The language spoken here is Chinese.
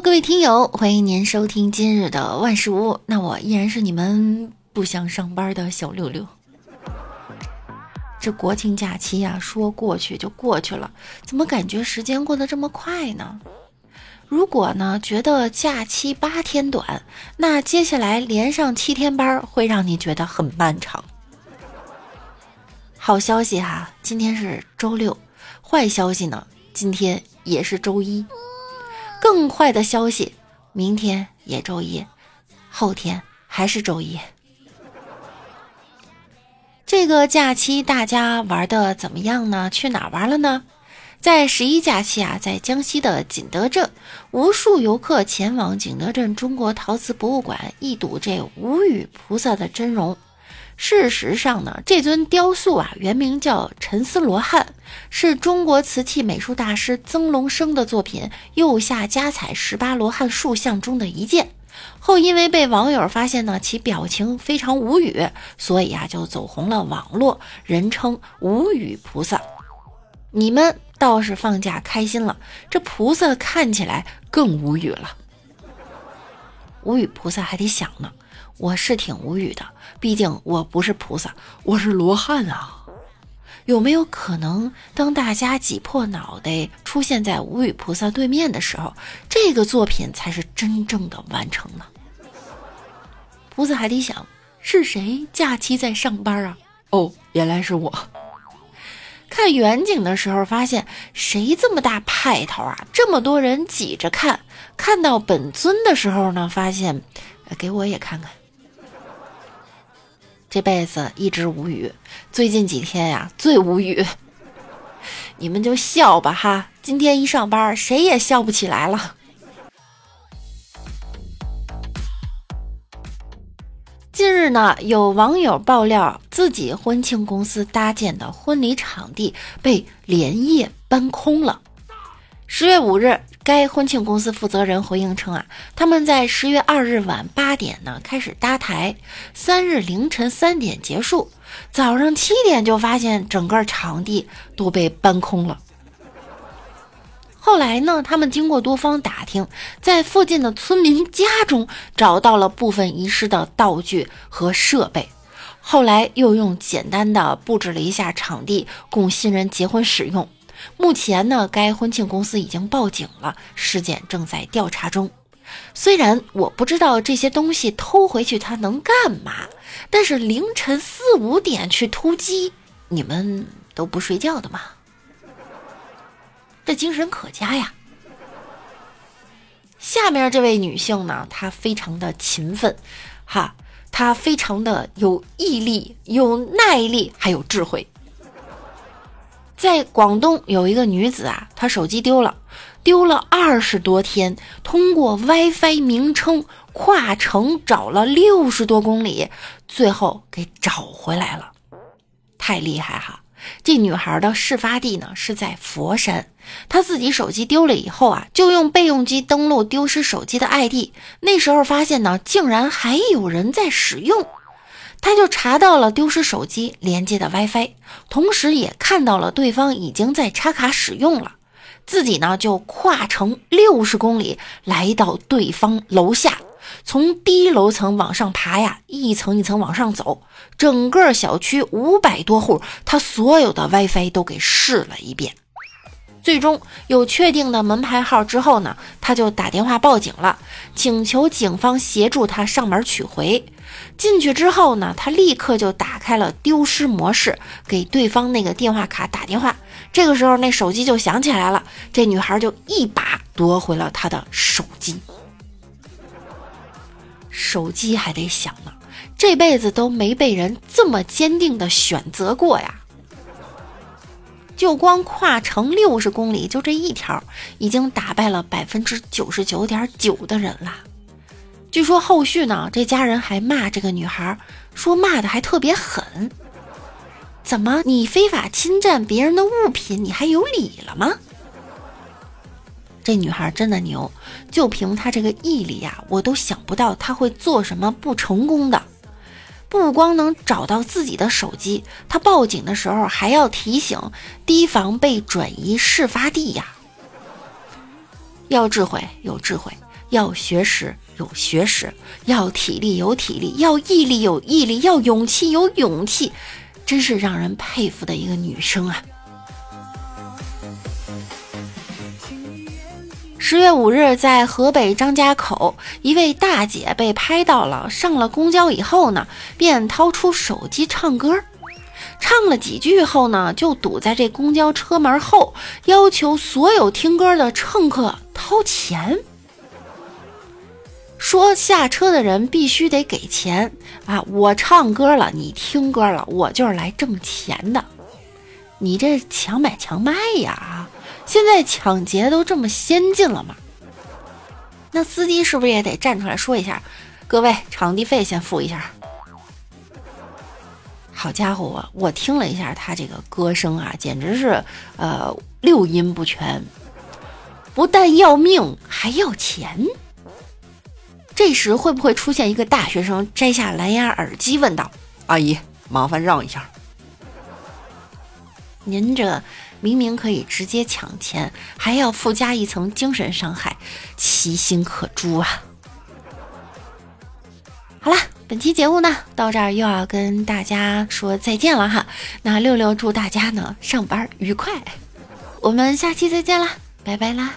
各位听友，欢迎您收听今日的万事屋。那我依然是你们不想上班的小六六。这国庆假期呀，说过去就过去了，怎么感觉时间过得这么快呢？如果呢觉得假期八天短，那接下来连上七天班会让你觉得很漫长。好消息哈，今天是周六；坏消息呢，今天也是周一。更坏的消息，明天也周一，后天还是周一。这个假期大家玩的怎么样呢？去哪玩了呢？在十一假期啊，在江西的景德镇，无数游客前往景德镇中国陶瓷博物馆一睹这无语菩萨的真容。事实上呢，这尊雕塑啊，原名叫沉思罗汉，是中国瓷器美术大师曾龙生的作品《釉下加彩十八罗汉塑像》中的一件。后因为被网友发现呢，其表情非常无语，所以啊，就走红了网络，人称无语菩萨。你们倒是放假开心了，这菩萨看起来更无语了。无语菩萨还得想呢。我是挺无语的，毕竟我不是菩萨，我是罗汉啊。有没有可能，当大家挤破脑袋出现在无语菩萨对面的时候，这个作品才是真正的完成呢？菩萨还得想，是谁假期在上班啊？哦，原来是我。看远景的时候，发现谁这么大派头啊？这么多人挤着看。看到本尊的时候呢，发现，给我也看看。这辈子一直无语，最近几天呀最无语。你们就笑吧哈，今天一上班谁也笑不起来了。近日呢，有网友爆料自己婚庆公司搭建的婚礼场地被连夜搬空了。十月五日。该婚庆公司负责人回应称啊，他们在十月二日晚八点呢开始搭台，三日凌晨三点结束，早上七点就发现整个场地都被搬空了。后来呢，他们经过多方打听，在附近的村民家中找到了部分遗失的道具和设备，后来又用简单的布置了一下场地，供新人结婚使用。目前呢，该婚庆公司已经报警了，事件正在调查中。虽然我不知道这些东西偷回去它能干嘛，但是凌晨四五点去突击，你们都不睡觉的吗？这精神可嘉呀！下面这位女性呢，她非常的勤奋，哈，她非常的有毅力、有耐力，还有智慧。在广东有一个女子啊，她手机丢了，丢了二十多天，通过 WiFi 名称跨城找了六十多公里，最后给找回来了，太厉害哈！这女孩的事发地呢是在佛山，她自己手机丢了以后啊，就用备用机登录丢失手机的 ID，那时候发现呢，竟然还有人在使用。他就查到了丢失手机连接的 WiFi，同时也看到了对方已经在插卡使用了。自己呢就跨城六十公里来到对方楼下，从低楼层往上爬呀，一层一层往上走，整个小区五百多户，他所有的 WiFi 都给试了一遍。最终有确定的门牌号之后呢，他就打电话报警了，请求警方协助他上门取回。进去之后呢，他立刻就打开了丢失模式，给对方那个电话卡打电话。这个时候，那手机就响起来了，这女孩就一把夺回了他的手机。手机还得响呢，这辈子都没被人这么坚定的选择过呀！就光跨城六十公里，就这一条，已经打败了百分之九十九点九的人了。据说后续呢，这家人还骂这个女孩，说骂的还特别狠。怎么你非法侵占别人的物品，你还有理了吗？这女孩真的牛，就凭她这个毅力呀，我都想不到她会做什么不成功的。不光能找到自己的手机，他报警的时候还要提醒，提防被转移事发地呀。要智慧有智慧，要学识有学识，要体力有体力，要毅力有毅力，要勇气有勇气，真是让人佩服的一个女生啊！十月五日，在河北张家口，一位大姐被拍到了。上了公交以后呢，便掏出手机唱歌，唱了几句后呢，就堵在这公交车门后，要求所有听歌的乘客掏钱，说下车的人必须得给钱啊！我唱歌了，你听歌了，我就是来挣钱的，你这强买强卖呀！现在抢劫都这么先进了吗？那司机是不是也得站出来说一下？各位，场地费先付一下。好家伙，我我听了一下他这个歌声啊，简直是呃六音不全，不但要命还要钱。这时会不会出现一个大学生摘下蓝牙耳机问道：“阿姨，麻烦让一下。”您这明明可以直接抢钱，还要附加一层精神伤害，其心可诛啊！好了，本期节目呢到这儿又要跟大家说再见了哈。那六六祝大家呢上班愉快，我们下期再见啦，拜拜啦！